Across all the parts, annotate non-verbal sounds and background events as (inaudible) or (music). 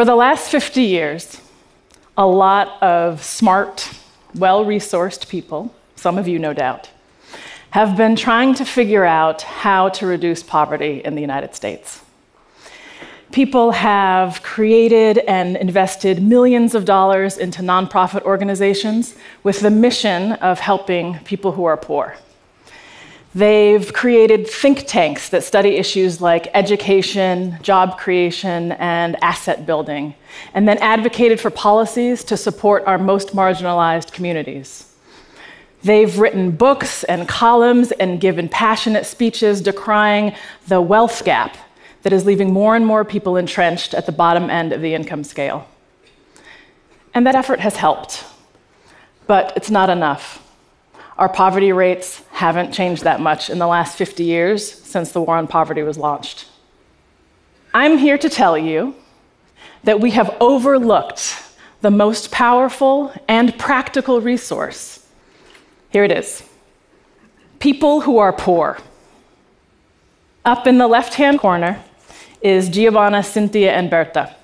For the last 50 years, a lot of smart, well resourced people, some of you no doubt, have been trying to figure out how to reduce poverty in the United States. People have created and invested millions of dollars into nonprofit organizations with the mission of helping people who are poor. They've created think tanks that study issues like education, job creation, and asset building, and then advocated for policies to support our most marginalized communities. They've written books and columns and given passionate speeches decrying the wealth gap that is leaving more and more people entrenched at the bottom end of the income scale. And that effort has helped, but it's not enough. Our poverty rates haven't changed that much in the last 50 years since the War on Poverty was launched. I'm here to tell you that we have overlooked the most powerful and practical resource. Here it is people who are poor. Up in the left hand corner is Giovanna, Cynthia, and Berta.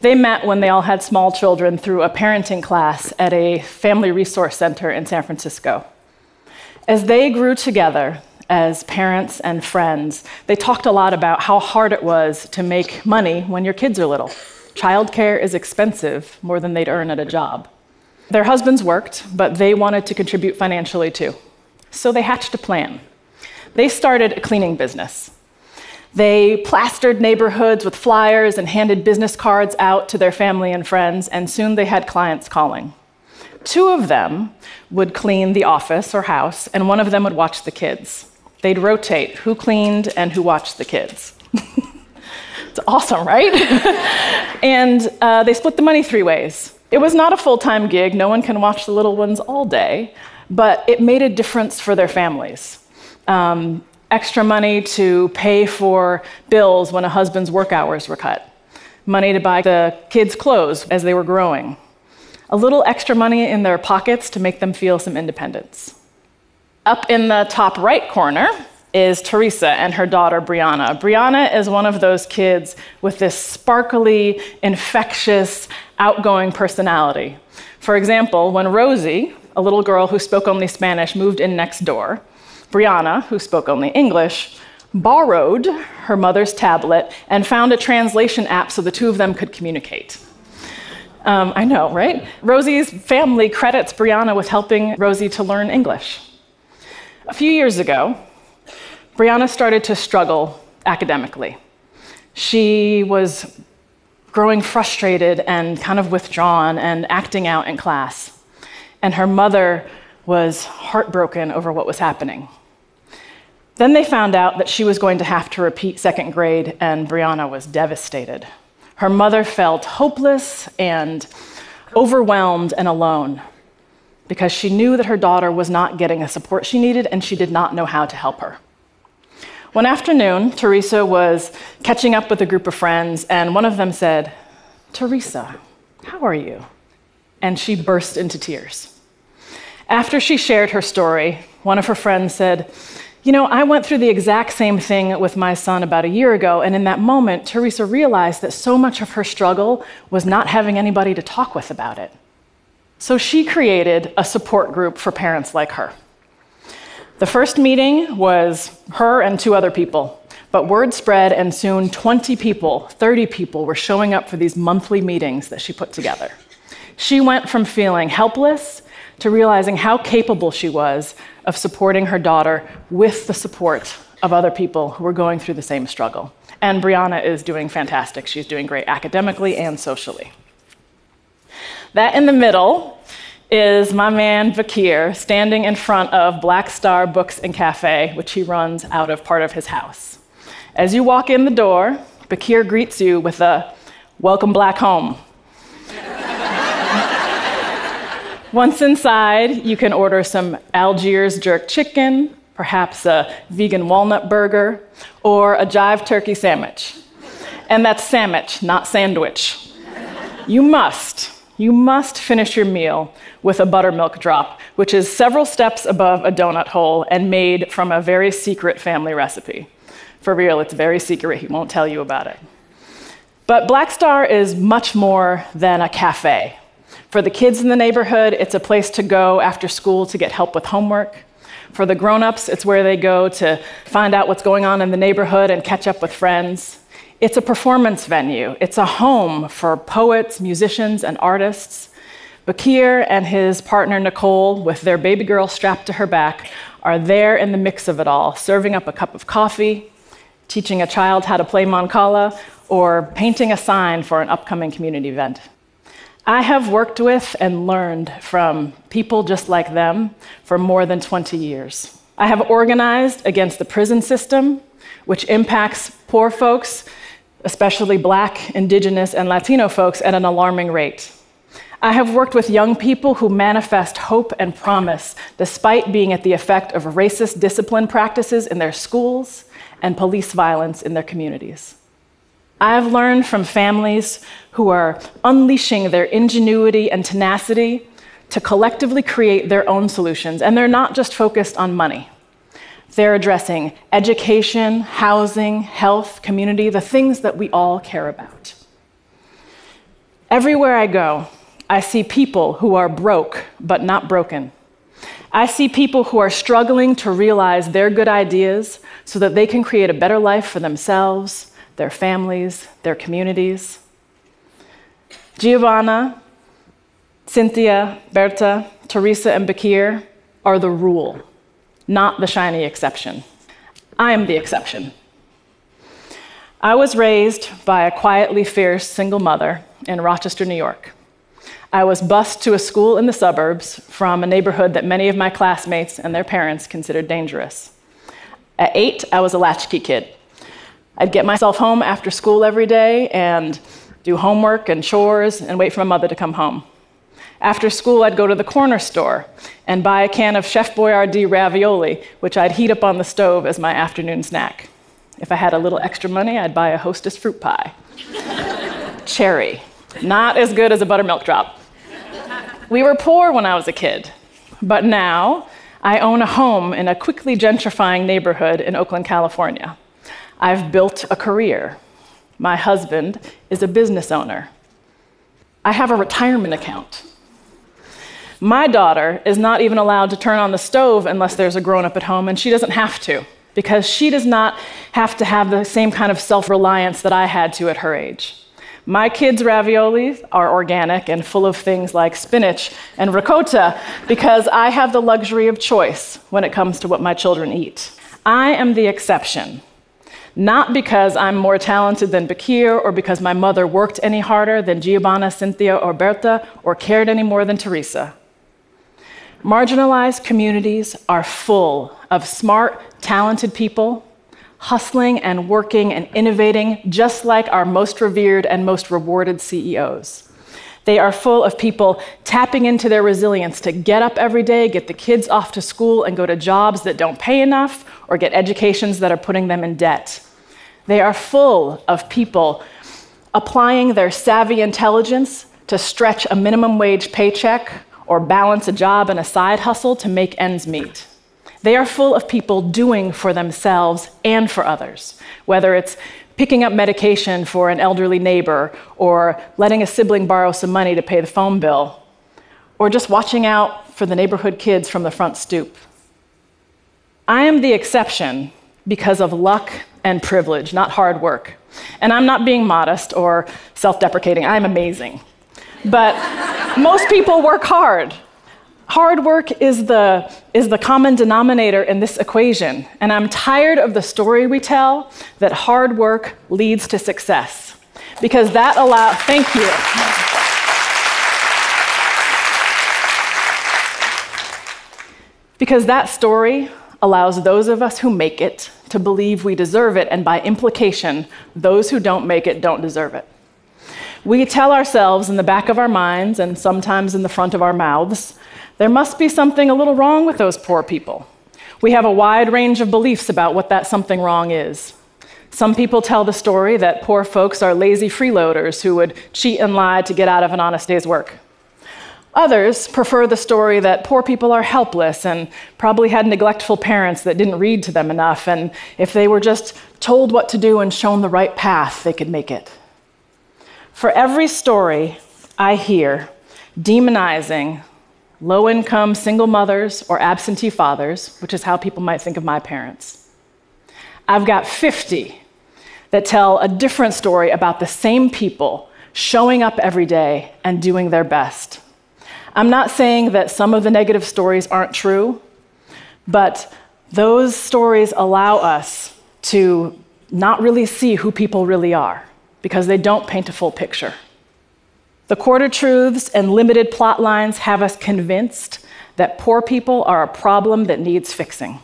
They met when they all had small children through a parenting class at a family resource center in San Francisco. As they grew together as parents and friends, they talked a lot about how hard it was to make money when your kids are little. Childcare is expensive, more than they'd earn at a job. Their husbands worked, but they wanted to contribute financially too. So they hatched a plan. They started a cleaning business. They plastered neighborhoods with flyers and handed business cards out to their family and friends, and soon they had clients calling. Two of them would clean the office or house, and one of them would watch the kids. They'd rotate who cleaned and who watched the kids. (laughs) it's awesome, right? (laughs) and uh, they split the money three ways. It was not a full time gig, no one can watch the little ones all day, but it made a difference for their families. Um, extra money to pay for bills when a husband's work hours were cut, money to buy the kids' clothes as they were growing a little extra money in their pockets to make them feel some independence. Up in the top right corner is Teresa and her daughter Brianna. Brianna is one of those kids with this sparkly, infectious, outgoing personality. For example, when Rosie, a little girl who spoke only Spanish, moved in next door, Brianna, who spoke only English, borrowed her mother's tablet and found a translation app so the two of them could communicate. Um, I know, right? Rosie's family credits Brianna with helping Rosie to learn English. A few years ago, Brianna started to struggle academically. She was growing frustrated and kind of withdrawn and acting out in class. And her mother was heartbroken over what was happening. Then they found out that she was going to have to repeat second grade, and Brianna was devastated. Her mother felt hopeless and overwhelmed and alone because she knew that her daughter was not getting the support she needed and she did not know how to help her. One afternoon, Teresa was catching up with a group of friends, and one of them said, Teresa, how are you? And she burst into tears. After she shared her story, one of her friends said, you know, I went through the exact same thing with my son about a year ago, and in that moment, Teresa realized that so much of her struggle was not having anybody to talk with about it. So she created a support group for parents like her. The first meeting was her and two other people, but word spread, and soon 20 people, 30 people were showing up for these monthly meetings that she put together. She went from feeling helpless to realizing how capable she was of supporting her daughter with the support of other people who are going through the same struggle. And Brianna is doing fantastic. She's doing great academically and socially. That in the middle is my man Bakir standing in front of Black Star Books and Cafe, which he runs out of part of his house. As you walk in the door, Bakir greets you with a welcome black home. Once inside, you can order some Algiers jerk chicken, perhaps a vegan walnut burger, or a jive turkey sandwich. And that's sandwich, not sandwich. You must, you must finish your meal with a buttermilk drop, which is several steps above a donut hole and made from a very secret family recipe. For real, it's very secret, he won't tell you about it. But Black Star is much more than a cafe. For the kids in the neighborhood, it's a place to go after school to get help with homework. For the grown ups, it's where they go to find out what's going on in the neighborhood and catch up with friends. It's a performance venue, it's a home for poets, musicians, and artists. Bakir and his partner Nicole, with their baby girl strapped to her back, are there in the mix of it all, serving up a cup of coffee, teaching a child how to play Mancala, or painting a sign for an upcoming community event. I have worked with and learned from people just like them for more than 20 years. I have organized against the prison system, which impacts poor folks, especially black, indigenous, and Latino folks, at an alarming rate. I have worked with young people who manifest hope and promise despite being at the effect of racist discipline practices in their schools and police violence in their communities. I have learned from families who are unleashing their ingenuity and tenacity to collectively create their own solutions, and they're not just focused on money. They're addressing education, housing, health, community, the things that we all care about. Everywhere I go, I see people who are broke but not broken. I see people who are struggling to realize their good ideas so that they can create a better life for themselves, their families, their communities. Giovanna, Cynthia, Berta, Teresa, and Bakir are the rule, not the shiny exception. I am the exception. I was raised by a quietly fierce single mother in Rochester, New York. I was bused to a school in the suburbs from a neighborhood that many of my classmates and their parents considered dangerous. At eight, I was a latchkey kid. I'd get myself home after school every day and do homework and chores and wait for my mother to come home. After school, I'd go to the corner store and buy a can of Chef Boyardee ravioli, which I'd heat up on the stove as my afternoon snack. If I had a little extra money, I'd buy a hostess fruit pie. (laughs) Cherry. Not as good as a buttermilk drop. We were poor when I was a kid, but now I own a home in a quickly gentrifying neighborhood in Oakland, California. I've built a career. My husband is a business owner. I have a retirement account. My daughter is not even allowed to turn on the stove unless there's a grown up at home, and she doesn't have to because she does not have to have the same kind of self reliance that I had to at her age. My kids' raviolis are organic and full of things like spinach and ricotta because I have the luxury of choice when it comes to what my children eat. I am the exception. Not because I'm more talented than Bakir or because my mother worked any harder than Giovanna, Cynthia, or Berta or cared any more than Teresa. Marginalized communities are full of smart, talented people hustling and working and innovating just like our most revered and most rewarded CEOs. They are full of people tapping into their resilience to get up every day, get the kids off to school, and go to jobs that don't pay enough or get educations that are putting them in debt. They are full of people applying their savvy intelligence to stretch a minimum wage paycheck or balance a job and a side hustle to make ends meet. They are full of people doing for themselves and for others, whether it's picking up medication for an elderly neighbor, or letting a sibling borrow some money to pay the phone bill, or just watching out for the neighborhood kids from the front stoop. I am the exception because of luck and privilege, not hard work. And I'm not being modest or self deprecating, I'm amazing. But most people work hard. Hard work is the, is the common denominator in this equation, and I'm tired of the story we tell that hard work leads to success. Because that allows, thank you. Because that story allows those of us who make it to believe we deserve it, and by implication, those who don't make it don't deserve it. We tell ourselves in the back of our minds and sometimes in the front of our mouths there must be something a little wrong with those poor people. We have a wide range of beliefs about what that something wrong is. Some people tell the story that poor folks are lazy freeloaders who would cheat and lie to get out of an honest day's work. Others prefer the story that poor people are helpless and probably had neglectful parents that didn't read to them enough, and if they were just told what to do and shown the right path, they could make it. For every story I hear demonizing low income single mothers or absentee fathers, which is how people might think of my parents, I've got 50 that tell a different story about the same people showing up every day and doing their best. I'm not saying that some of the negative stories aren't true, but those stories allow us to not really see who people really are because they don't paint a full picture. The quarter truths and limited plot lines have us convinced that poor people are a problem that needs fixing.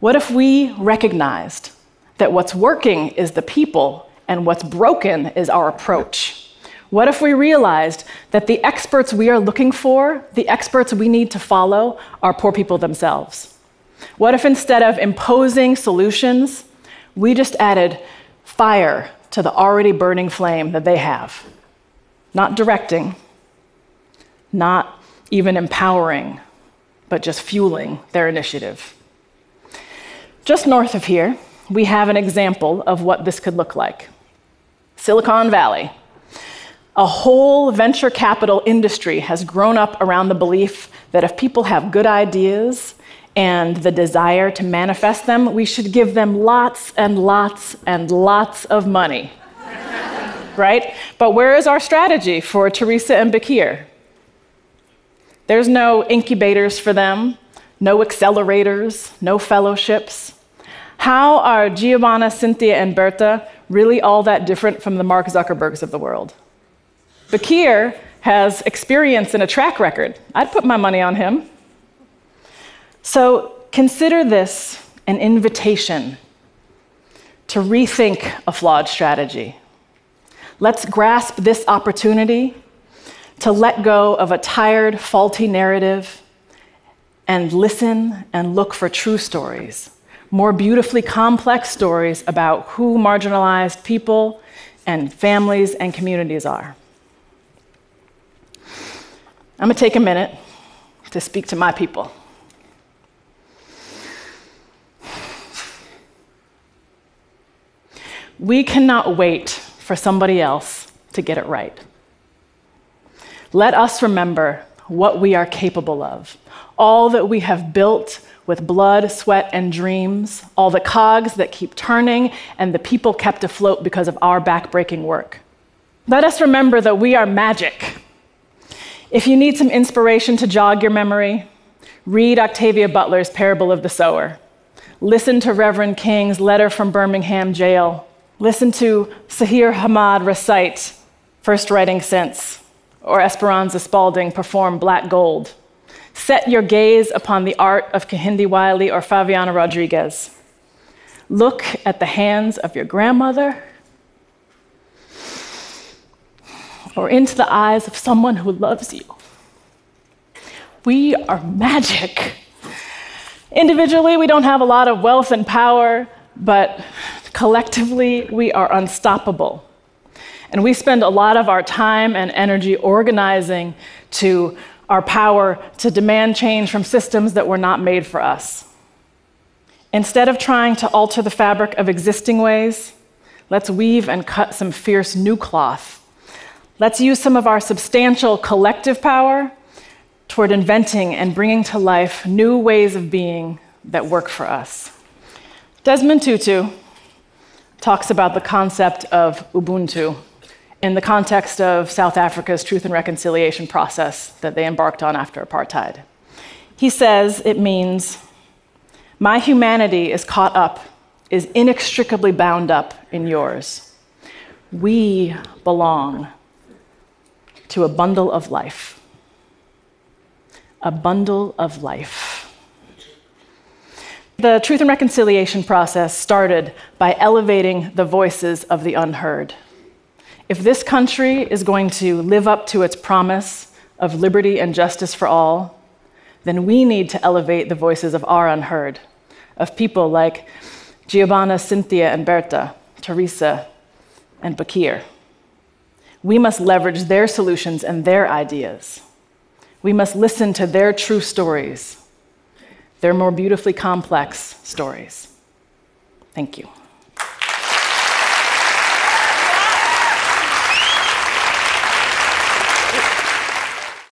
What if we recognized that what's working is the people and what's broken is our approach? What if we realized that the experts we are looking for, the experts we need to follow, are poor people themselves? What if instead of imposing solutions, we just added fire to the already burning flame that they have? Not directing, not even empowering, but just fueling their initiative. Just north of here, we have an example of what this could look like Silicon Valley. A whole venture capital industry has grown up around the belief that if people have good ideas and the desire to manifest them, we should give them lots and lots and lots of money. Right? But where is our strategy for Teresa and Bakir? There's no incubators for them, no accelerators, no fellowships. How are Giovanna, Cynthia, and Berta really all that different from the Mark Zuckerbergs of the world? Bakir has experience and a track record. I'd put my money on him. So consider this an invitation to rethink a flawed strategy. Let's grasp this opportunity to let go of a tired, faulty narrative and listen and look for true stories, more beautifully complex stories about who marginalized people and families and communities are. I'm going to take a minute to speak to my people. We cannot wait for somebody else to get it right. Let us remember what we are capable of, all that we have built with blood, sweat, and dreams, all the cogs that keep turning, and the people kept afloat because of our backbreaking work. Let us remember that we are magic if you need some inspiration to jog your memory, read Octavia Butler's Parable of the Sower. Listen to Reverend King's Letter from Birmingham Jail. Listen to Suheir Hammad recite First Writing Since, or Esperanza Spalding perform Black Gold. Set your gaze upon the art of Kehinde Wiley or Favianna Rodriguez. Look at the hands of your grandmother or into the eyes of someone who loves you. We are magic. Individually, we don't have a lot of wealth and power, but collectively, we are unstoppable. And we spend a lot of our time and energy organizing to our power to demand change from systems that were not made for us. Instead of trying to alter the fabric of existing ways, let's weave and cut some fierce new cloth Let's use some of our substantial collective power toward inventing and bringing to life new ways of being that work for us. Desmond Tutu talks about the concept of Ubuntu in the context of South Africa's truth and reconciliation process that they embarked on after apartheid. He says it means, My humanity is caught up, is inextricably bound up in yours. We belong to a bundle of life. A bundle of life. The truth and reconciliation process started by elevating the voices of the unheard. If this country is going to live up to its promise of liberty and justice for all, then we need to elevate the voices of our unheard, of people like Giovanna, Cynthia, and Berta, Teresa, and Bakir. We must leverage their solutions and their ideas. We must listen to their true stories, their more beautifully complex stories. Thank you.